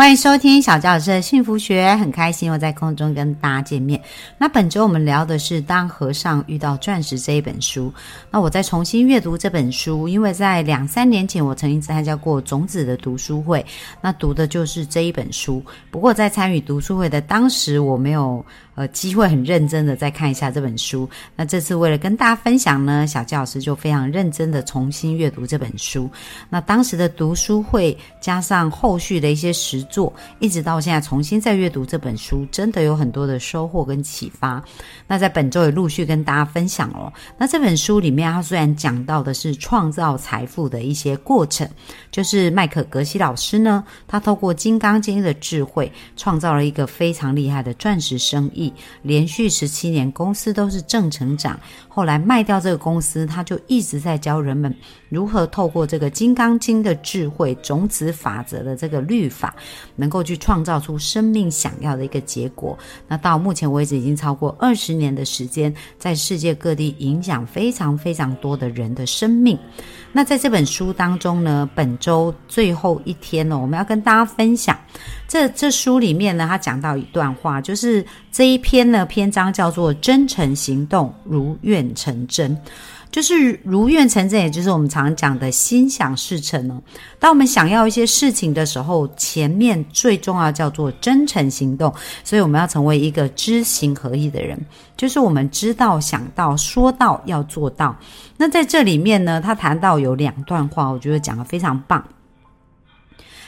欢迎收听小教老师的幸福学，很开心我在空中跟大家见面。那本周我们聊的是《当和尚遇到钻石》这一本书。那我再重新阅读这本书，因为在两三年前我曾经参加过种子的读书会，那读的就是这一本书。不过在参与读书会的当时，我没有。呃，机会很认真的再看一下这本书。那这次为了跟大家分享呢，小教老师就非常认真的重新阅读这本书。那当时的读书会加上后续的一些实做，一直到现在重新再阅读这本书，真的有很多的收获跟启发。那在本周也陆续跟大家分享了。那这本书里面，它虽然讲到的是创造财富的一些过程，就是麦克格西老师呢，他透过《金刚经》的智慧，创造了一个非常厉害的钻石生意。连续十七年，公司都是正成长。后来卖掉这个公司，他就一直在教人们如何透过这个《金刚经》的智慧、种子法则的这个律法，能够去创造出生命想要的一个结果。那到目前为止，已经超过二十年的时间，在世界各地影响非常非常多的人的生命。那在这本书当中呢，本周最后一天呢，我们要跟大家分享。这这书里面呢，他讲到一段话，就是这一篇呢篇章叫做“真诚行动，如愿成真”，就是如愿成真，也就是我们常讲的心想事成哦。当我们想要一些事情的时候，前面最重要叫做真诚行动，所以我们要成为一个知行合一的人，就是我们知道、想到、说到要做到。那在这里面呢，他谈到有两段话，我觉得讲的非常棒。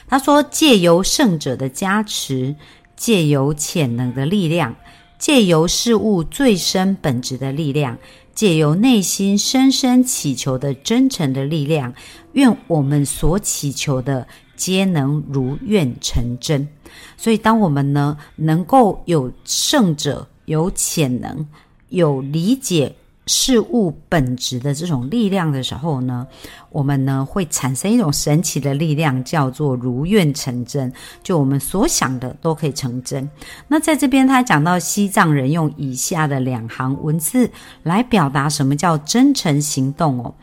他说：“借由圣者的加持，借由潜能的力量，借由事物最深本质的力量，借由内心深深祈求的真诚的力量，愿我们所祈求的皆能如愿成真。所以，当我们呢能够有胜者、有潜能、有理解。”事物本质的这种力量的时候呢，我们呢会产生一种神奇的力量，叫做如愿成真。就我们所想的都可以成真。那在这边，他讲到西藏人用以下的两行文字来表达什么叫真诚行动哦。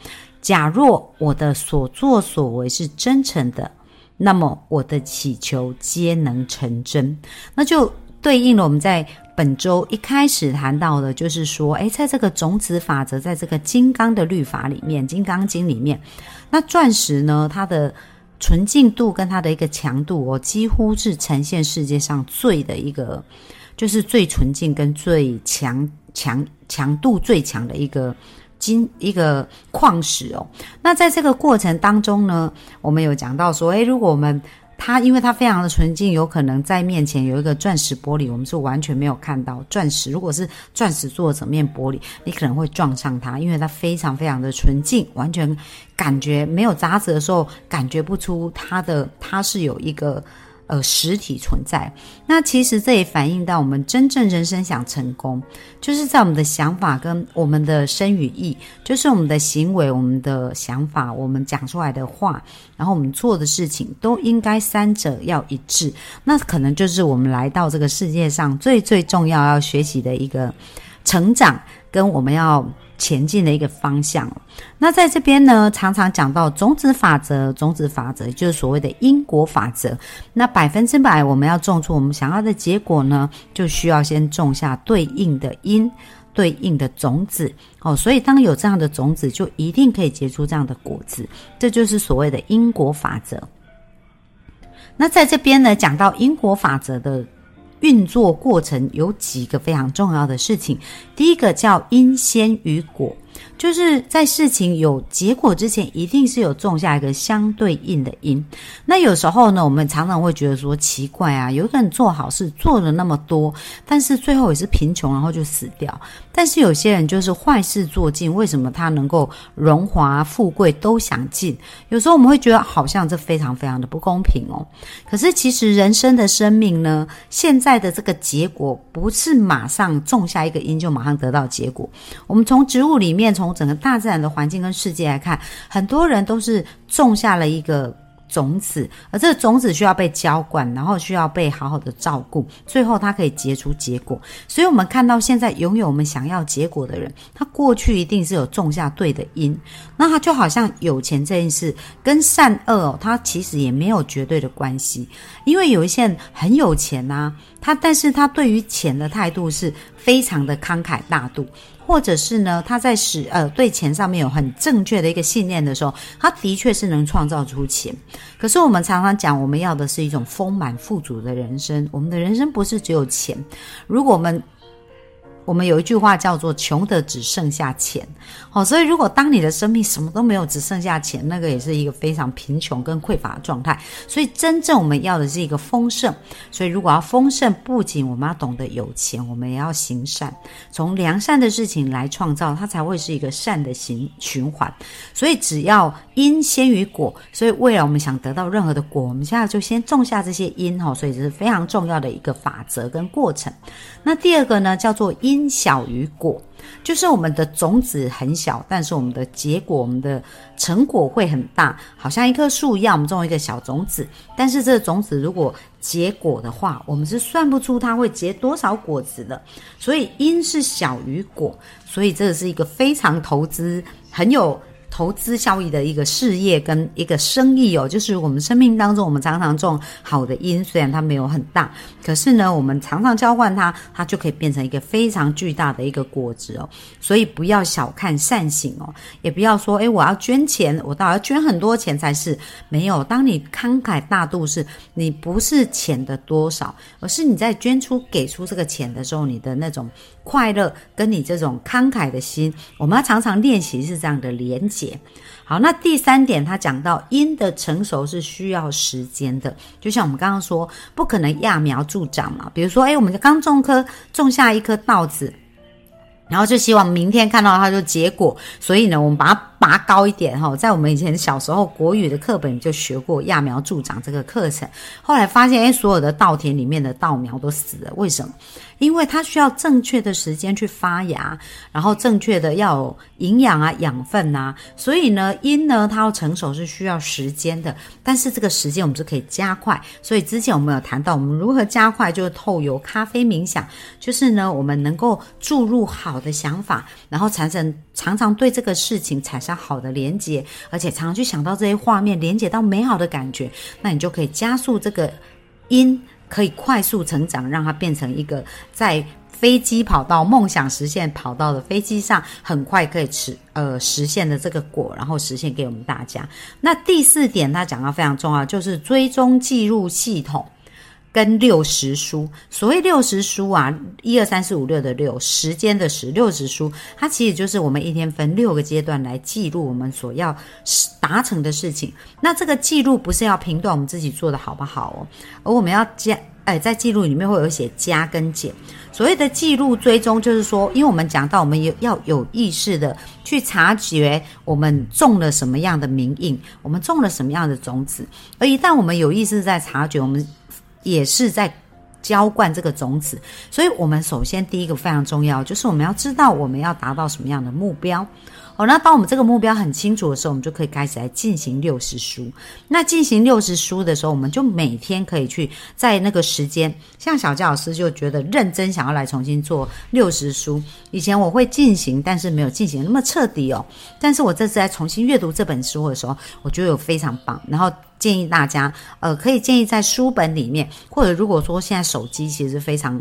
假若我的所作所为是真诚的，那么我的祈求皆能成真。那就对应了我们在。本周一开始谈到的，就是说，诶，在这个种子法则，在这个金刚的律法里面，《金刚经》里面，那钻石呢，它的纯净度跟它的一个强度，哦，几乎是呈现世界上最的一个，就是最纯净跟最强强强度最强的一个金一个矿石哦。那在这个过程当中呢，我们有讲到说，诶，如果我们它因为它非常的纯净，有可能在面前有一个钻石玻璃，我们是完全没有看到钻石。如果是钻石做的整面玻璃，你可能会撞上它，因为它非常非常的纯净，完全感觉没有杂质的时候，感觉不出它的它是有一个。呃，实体存在，那其实这也反映到我们真正人生想成功，就是在我们的想法跟我们的身与意，就是我们的行为、我们的想法、我们讲出来的话，然后我们做的事情，都应该三者要一致。那可能就是我们来到这个世界上最最重要要学习的一个成长，跟我们要。前进的一个方向。那在这边呢，常常讲到种子法则，种子法则就是所谓的因果法则。那百分之百我们要种出我们想要的结果呢，就需要先种下对应的因，对应的种子。哦，所以当有这样的种子，就一定可以结出这样的果子。这就是所谓的因果法则。那在这边呢，讲到因果法则的。运作过程有几个非常重要的事情，第一个叫因先于果。就是在事情有结果之前，一定是有种下一个相对应的因。那有时候呢，我们常常会觉得说奇怪啊，有一个人做好事做了那么多，但是最后也是贫穷，然后就死掉。但是有些人就是坏事做尽，为什么他能够荣华富贵都享尽？有时候我们会觉得好像这非常非常的不公平哦。可是其实人生的生命呢，现在的这个结果不是马上种下一个因就马上得到结果。我们从植物里面。面，从整个大自然的环境跟世界来看，很多人都是种下了一个。种子，而这个种子需要被浇灌，然后需要被好好的照顾，最后它可以结出结果。所以，我们看到现在拥有我们想要结果的人，他过去一定是有种下对的因。那他就好像有钱这件事，跟善恶哦，他其实也没有绝对的关系。因为有一些人很有钱呐，他但是他对于钱的态度是非常的慷慨大度。或者是呢，他在使呃对钱上面有很正确的一个信念的时候，他的确是能创造出钱。可是我们常常讲，我们要的是一种丰满富足的人生，我们的人生不是只有钱。如果我们我们有一句话叫做“穷的只剩下钱”，好，所以如果当你的生命什么都没有，只剩下钱，那个也是一个非常贫穷跟匮乏的状态。所以真正我们要的是一个丰盛。所以如果要丰盛，不仅我们要懂得有钱，我们也要行善，从良善的事情来创造，它才会是一个善的循循环。所以只要因先于果，所以未来我们想得到任何的果，我们现在就先种下这些因哈，所以这是非常重要的一个法则跟过程。那第二个呢，叫做因。因小于果，就是我们的种子很小，但是我们的结果、我们的成果会很大，好像一棵树一样，我们种一个小种子，但是这个种子如果结果的话，我们是算不出它会结多少果子的。所以因是小于果，所以这是一个非常投资很有。投资效益的一个事业跟一个生意哦，就是我们生命当中，我们常常种好的因，虽然它没有很大，可是呢，我们常常浇灌它，它就可以变成一个非常巨大的一个果子哦。所以不要小看善行哦，也不要说，诶，我要捐钱，我倒要捐很多钱才是没有。当你慷慨大度，是你不是钱的多少，而是你在捐出给出这个钱的时候，你的那种。快乐跟你这种慷慨的心，我们要常常练习是这样的连结。好，那第三点，他讲到因的成熟是需要时间的，就像我们刚刚说，不可能揠苗助长嘛。比如说，哎，我们刚种棵种下一颗稻子，然后就希望明天看到它就结果，所以呢，我们把它。拔高一点哈，在我们以前小时候国语的课本就学过揠苗助长这个课程。后来发现，哎，所有的稻田里面的稻苗都死了，为什么？因为它需要正确的时间去发芽，然后正确的要有营养啊、养分啊。所以呢，因呢它要成熟是需要时间的，但是这个时间我们是可以加快。所以之前我们有谈到，我们如何加快，就是透由咖啡冥想，就是呢，我们能够注入好的想法，然后产生常常对这个事情产生。好的连接，而且常常去想到这些画面，连接到美好的感觉，那你就可以加速这个因，可以快速成长，让它变成一个在飞机跑道、梦想实现跑道的飞机上，很快可以实呃实现的这个果，然后实现给我们大家。那第四点，他讲到非常重要，就是追踪记录系统。跟六十书，所谓六十书啊，一二三四五六的六，时间的时，六十书，它其实就是我们一天分六个阶段来记录我们所要达成的事情。那这个记录不是要评断我们自己做的好不好哦，而我们要加，哎，在记录里面会有写加跟减。所谓的记录追踪，就是说，因为我们讲到我们有要有意识的去察觉我们种了什么样的名印，我们种了什么样的种子，而一旦我们有意识在察觉我们。也是在浇灌这个种子，所以我们首先第一个非常重要，就是我们要知道我们要达到什么样的目标。哦，那当我们这个目标很清楚的时候，我们就可以开始来进行六十书。那进行六十书的时候，我们就每天可以去在那个时间，像小佳老师就觉得认真想要来重新做六十书。以前我会进行，但是没有进行那么彻底哦。但是我这次在重新阅读这本书的时候，我觉得有非常棒。然后建议大家，呃，可以建议在书本里面，或者如果说现在手机其实非常。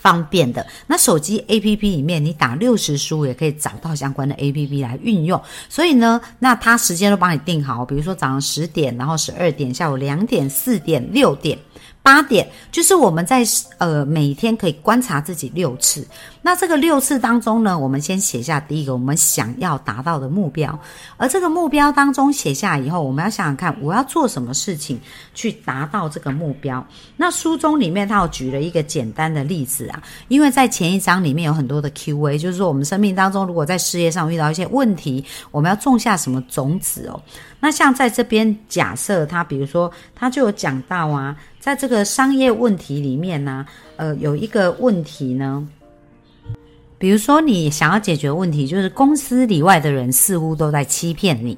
方便的，那手机 A P P 里面，你打六十书也可以找到相关的 A P P 来运用。所以呢，那它时间都帮你定好，比如说早上十点，然后十二点，下午两点、四点、六点。八点就是我们在呃每天可以观察自己六次，那这个六次当中呢，我们先写下第一个我们想要达到的目标，而这个目标当中写下以后，我们要想想看我要做什么事情去达到这个目标。那书中里面他有举了一个简单的例子啊，因为在前一章里面有很多的 Q&A，就是说我们生命当中如果在事业上遇到一些问题，我们要种下什么种子哦。那像在这边假设他，比如说他就有讲到啊。在这个商业问题里面呢，呃，有一个问题呢，比如说，你想要解决问题，就是公司里外的人似乎都在欺骗你。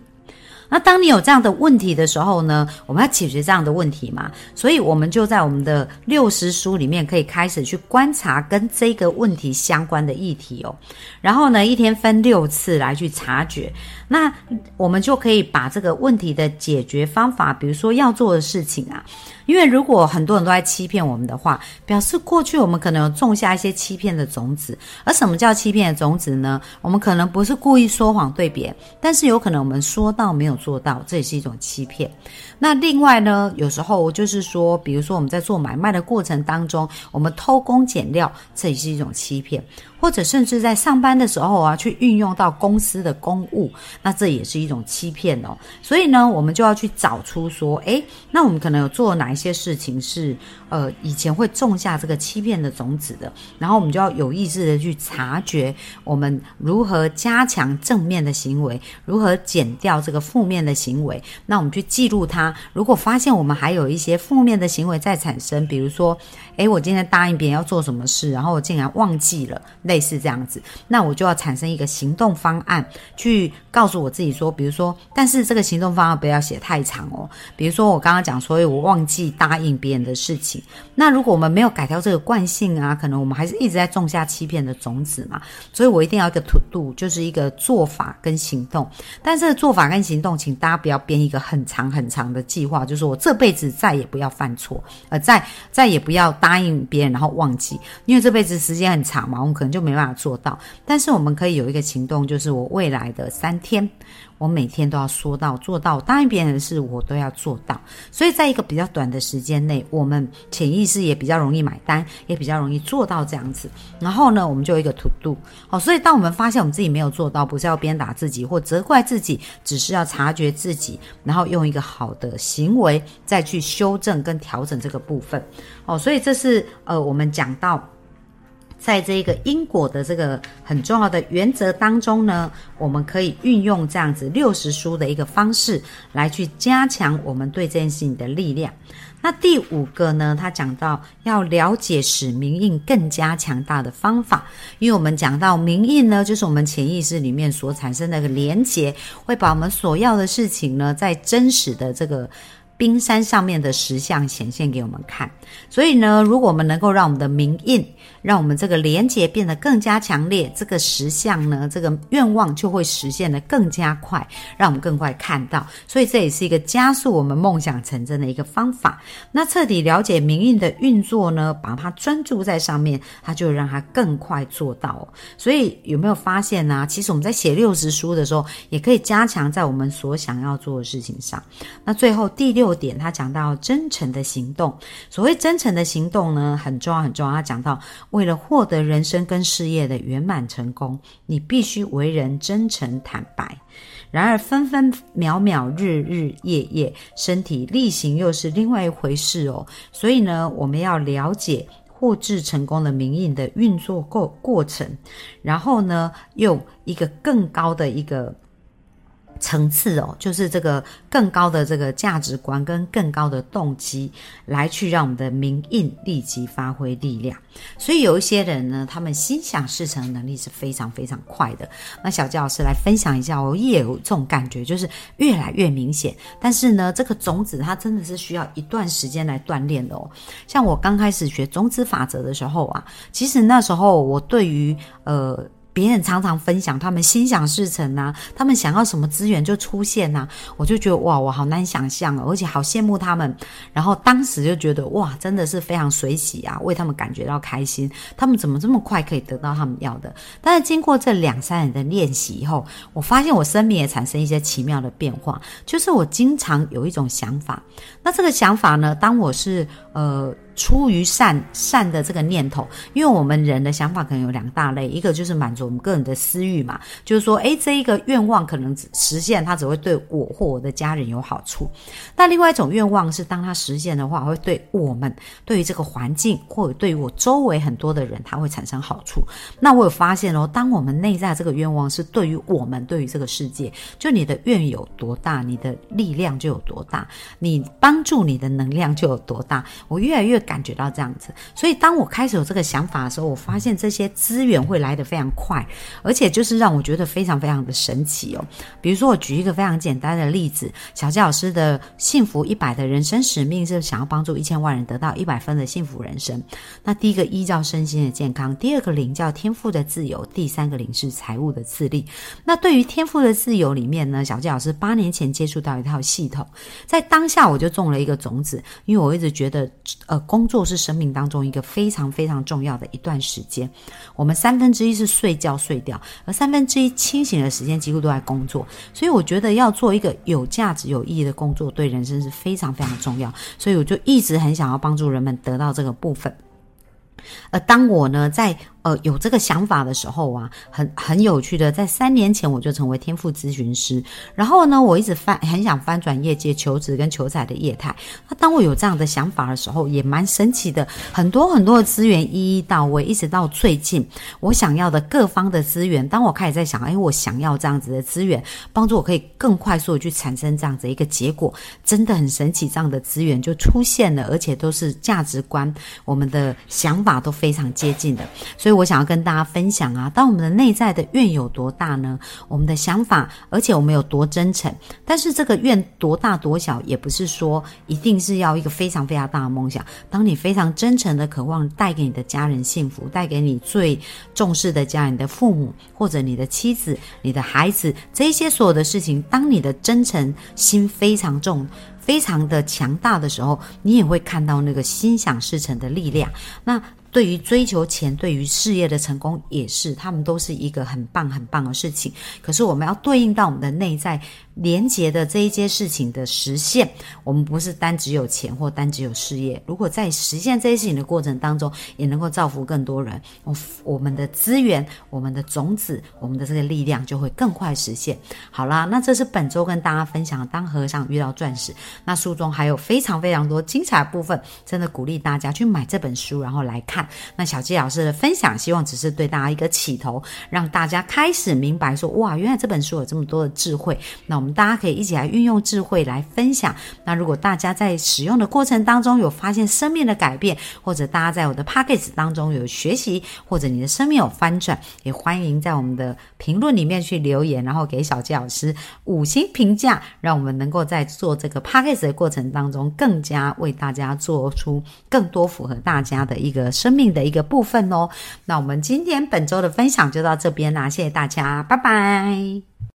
那当你有这样的问题的时候呢，我们要解决这样的问题嘛？所以我们就在我们的六十书里面可以开始去观察跟这个问题相关的议题哦。然后呢，一天分六次来去察觉，那我们就可以把这个问题的解决方法，比如说要做的事情啊。因为如果很多人都在欺骗我们的话，表示过去我们可能有种下一些欺骗的种子。而什么叫欺骗的种子呢？我们可能不是故意说谎对别人，但是有可能我们说到没有做到，这也是一种欺骗。那另外呢，有时候就是说，比如说我们在做买卖的过程当中，我们偷工减料，这也是一种欺骗。或者甚至在上班的时候啊，去运用到公司的公务，那这也是一种欺骗哦。所以呢，我们就要去找出说，诶，那我们可能有做哪一些事情是，呃，以前会种下这个欺骗的种子的。然后我们就要有意识的去察觉，我们如何加强正面的行为，如何减掉这个负面的行为。那我们去记录它。如果发现我们还有一些负面的行为在产生，比如说，诶，我今天答应别人要做什么事，然后我竟然忘记了。类似这样子，那我就要产生一个行动方案，去告诉我自己说，比如说，但是这个行动方案不要写太长哦。比如说我刚刚讲，所以我忘记答应别人的事情。那如果我们没有改掉这个惯性啊，可能我们还是一直在种下欺骗的种子嘛。所以我一定要一个 to do，就是一个做法跟行动。但是做法跟行动，请大家不要编一个很长很长的计划，就是我这辈子再也不要犯错，呃，再再也不要答应别人然后忘记，因为这辈子时间很长嘛，我们可能就。没办法做到，但是我们可以有一个行动，就是我未来的三天，我每天都要说到做到，答应别人的事我都要做到。所以在一个比较短的时间内，我们潜意识也比较容易买单，也比较容易做到这样子。然后呢，我们就有一个 to do 好。所以当我们发现我们自己没有做到，不是要鞭打自己或责怪自己，只是要察觉自己，然后用一个好的行为再去修正跟调整这个部分。哦，所以这是呃，我们讲到。在这个因果的这个很重要的原则当中呢，我们可以运用这样子六十书的一个方式来去加强我们对这件事情的力量。那第五个呢，他讲到要了解使明印更加强大的方法，因为我们讲到明印呢，就是我们潜意识里面所产生的一个连结，会把我们所要的事情呢，在真实的这个。冰山上面的石像显现给我们看，所以呢，如果我们能够让我们的名印，让我们这个连接变得更加强烈，这个石像呢，这个愿望就会实现的更加快，让我们更快看到。所以这也是一个加速我们梦想成真的一个方法。那彻底了解名印的运作呢，把它专注在上面，它就让它更快做到。所以有没有发现呢？其实我们在写六十书的时候，也可以加强在我们所想要做的事情上。那最后第六。点他讲到真诚的行动，所谓真诚的行动呢，很重要很重要。他讲到，为了获得人生跟事业的圆满成功，你必须为人真诚坦白。然而分分秒秒、日日夜夜，身体力行又是另外一回事哦。所以呢，我们要了解获致成功的名印的运作过过程，然后呢，用一个更高的一个。层次哦，就是这个更高的这个价值观跟更高的动机，来去让我们的名印立即发挥力量。所以有一些人呢，他们心想事成的能力是非常非常快的。那小教老师来分享一下，我也有这种感觉，就是越来越明显。但是呢，这个种子它真的是需要一段时间来锻炼的哦。像我刚开始学种子法则的时候啊，其实那时候我对于呃。别人常常分享他们心想事成呐，他们想要什么资源就出现呐，我就觉得哇，我好难想象，而且好羡慕他们。然后当时就觉得哇，真的是非常随喜啊，为他们感觉到开心。他们怎么这么快可以得到他们要的？但是经过这两三年的练习以后，我发现我生命也产生一些奇妙的变化，就是我经常有一种想法。那这个想法呢，当我是呃。出于善善的这个念头，因为我们人的想法可能有两大类，一个就是满足我们个人的私欲嘛，就是说，诶，这一个愿望可能实现，它只会对我或我的家人有好处。那另外一种愿望是，当它实现的话，会对我们、对于这个环境，或者对于我周围很多的人，它会产生好处。那我有发现哦，当我们内在这个愿望是对于我们、对于这个世界，就你的愿有多大，你的力量就有多大，你帮助你的能量就有多大。我越来越。感觉到这样子。所以当我开始有这个想法的时候，我发现这些资源会来得非常快，而且就是让我觉得非常非常的神奇哦。比如说，我举一个非常简单的例子，小佳老师的幸福一百的人生使命是想要帮助一千万人得到一百分的幸福人生。那第一个一叫身心的健康，第二个零叫天赋的自由，第三个零是财务的自立。那对于天赋的自由里面呢，小佳老师八年前接触到一套系统，在当下我就种了一个种子，因为我一直觉得，呃，工作是生命当中一个非常非常重要的一段时间。我们三分之一是睡觉睡掉，而三分之一清醒的时间几乎都在工作，所以我觉得要做一个有价值、有意义的工作，对人生是非常非常重要。所以我就一直很想要帮助人们得到这个部分。而当我呢，在呃，有这个想法的时候啊，很很有趣的，在三年前我就成为天赋咨询师，然后呢，我一直翻很想翻转业界求职跟求财的业态。那当我有这样的想法的时候，也蛮神奇的，很多很多的资源一一到位，一直到最近我想要的各方的资源，当我开始在想，哎，我想要这样子的资源，帮助我可以更快速的去产生这样子一个结果，真的很神奇，这样的资源就出现了，而且都是价值观，我们的想法都非常接近的，所以。所以我想要跟大家分享啊，当我们的内在的愿有多大呢？我们的想法，而且我们有多真诚。但是这个愿多大多小，也不是说一定是要一个非常非常大的梦想。当你非常真诚的渴望带给你的家人幸福，带给你最重视的家人的父母，或者你的妻子、你的孩子，这些所有的事情，当你的真诚心非常重、非常的强大的时候，你也会看到那个心想事成的力量。那。对于追求钱，对于事业的成功，也是他们都是一个很棒很棒的事情。可是我们要对应到我们的内在。连接的这一件事情的实现，我们不是单只有钱或单只有事业。如果在实现这些事情的过程当中，也能够造福更多人，我我们的资源、我们的种子、我们的这个力量就会更快实现。好啦，那这是本周跟大家分享《当和尚遇到钻石》。那书中还有非常非常多精彩部分，真的鼓励大家去买这本书，然后来看。那小纪老师的分享，希望只是对大家一个起头，让大家开始明白说：哇，原来这本书有这么多的智慧。那我们。大家可以一起来运用智慧来分享。那如果大家在使用的过程当中有发现生命的改变，或者大家在我的 p a c k a g e 当中有学习，或者你的生命有翻转，也欢迎在我们的评论里面去留言，然后给小杰老师五星评价，让我们能够在做这个 p a c k a g e 的过程当中，更加为大家做出更多符合大家的一个生命的一个部分哦。那我们今天本周的分享就到这边啦，谢谢大家，拜拜。